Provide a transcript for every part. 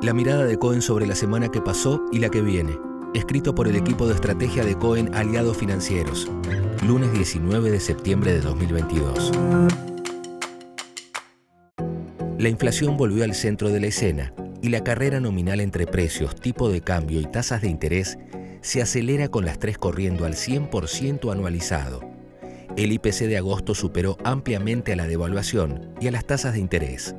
La mirada de Cohen sobre la semana que pasó y la que viene. Escrito por el equipo de estrategia de Cohen Aliados Financieros. Lunes 19 de septiembre de 2022. La inflación volvió al centro de la escena y la carrera nominal entre precios, tipo de cambio y tasas de interés se acelera con las tres corriendo al 100% anualizado. El IPC de agosto superó ampliamente a la devaluación y a las tasas de interés.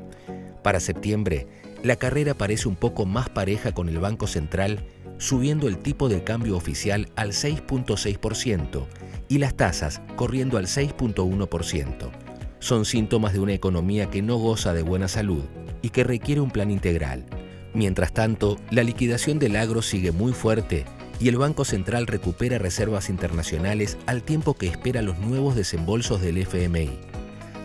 Para septiembre, la carrera parece un poco más pareja con el Banco Central, subiendo el tipo de cambio oficial al 6.6% y las tasas corriendo al 6.1%. Son síntomas de una economía que no goza de buena salud y que requiere un plan integral. Mientras tanto, la liquidación del agro sigue muy fuerte y el Banco Central recupera reservas internacionales al tiempo que espera los nuevos desembolsos del FMI.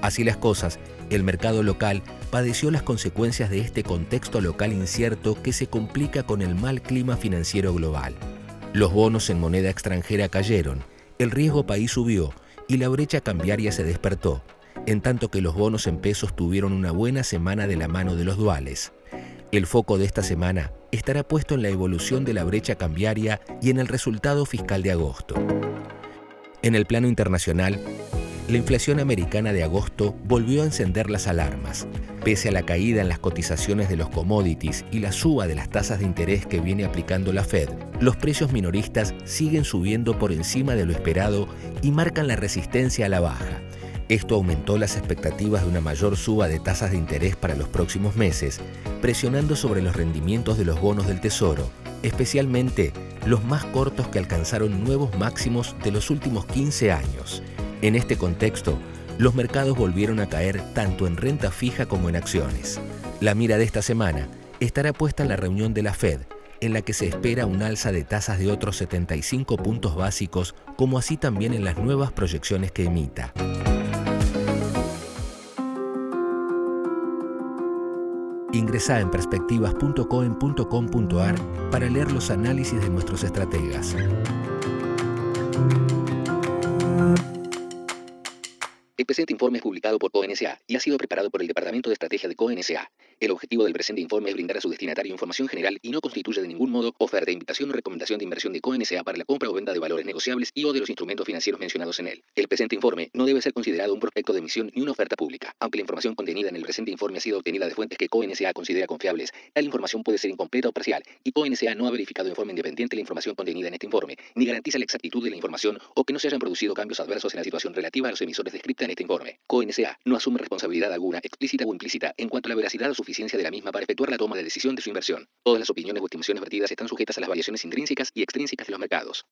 Así las cosas, el mercado local padeció las consecuencias de este contexto local incierto que se complica con el mal clima financiero global. Los bonos en moneda extranjera cayeron, el riesgo país subió y la brecha cambiaria se despertó, en tanto que los bonos en pesos tuvieron una buena semana de la mano de los duales. El foco de esta semana estará puesto en la evolución de la brecha cambiaria y en el resultado fiscal de agosto. En el plano internacional, la inflación americana de agosto volvió a encender las alarmas. Pese a la caída en las cotizaciones de los commodities y la suba de las tasas de interés que viene aplicando la Fed, los precios minoristas siguen subiendo por encima de lo esperado y marcan la resistencia a la baja. Esto aumentó las expectativas de una mayor suba de tasas de interés para los próximos meses, presionando sobre los rendimientos de los bonos del Tesoro, especialmente los más cortos que alcanzaron nuevos máximos de los últimos 15 años. En este contexto, los mercados volvieron a caer tanto en renta fija como en acciones. La mira de esta semana estará puesta en la reunión de la Fed, en la que se espera un alza de tasas de otros 75 puntos básicos, como así también en las nuevas proyecciones que emita. Ingresa en perspectivas.coen.com.ar para leer los análisis de nuestros estrategas. El presente informe es publicado por CONSA y ha sido preparado por el Departamento de Estrategia de CONSA. El objetivo del presente informe es brindar a su destinatario información general y no constituye de ningún modo oferta, invitación o recomendación de inversión de CONSA para la compra o venta de valores negociables y o de los instrumentos financieros mencionados en él. El presente informe no debe ser considerado un prospecto de emisión ni una oferta pública. Aunque la información contenida en el presente informe ha sido obtenida de fuentes que CONSA considera confiables, tal información puede ser incompleta o parcial y CONSA no ha verificado de forma independiente la información contenida en este informe, ni garantiza la exactitud de la información o que no se hayan producido cambios adversos en la situación relativa a los emisores descrita en este informe. CONSA no asume responsabilidad alguna, explícita o implícita, en cuanto a la veracidad o suficiencia de la misma para efectuar la toma de decisión de su inversión. Todas las opiniones o estimaciones vertidas están sujetas a las variaciones intrínsecas y extrínsecas de los mercados.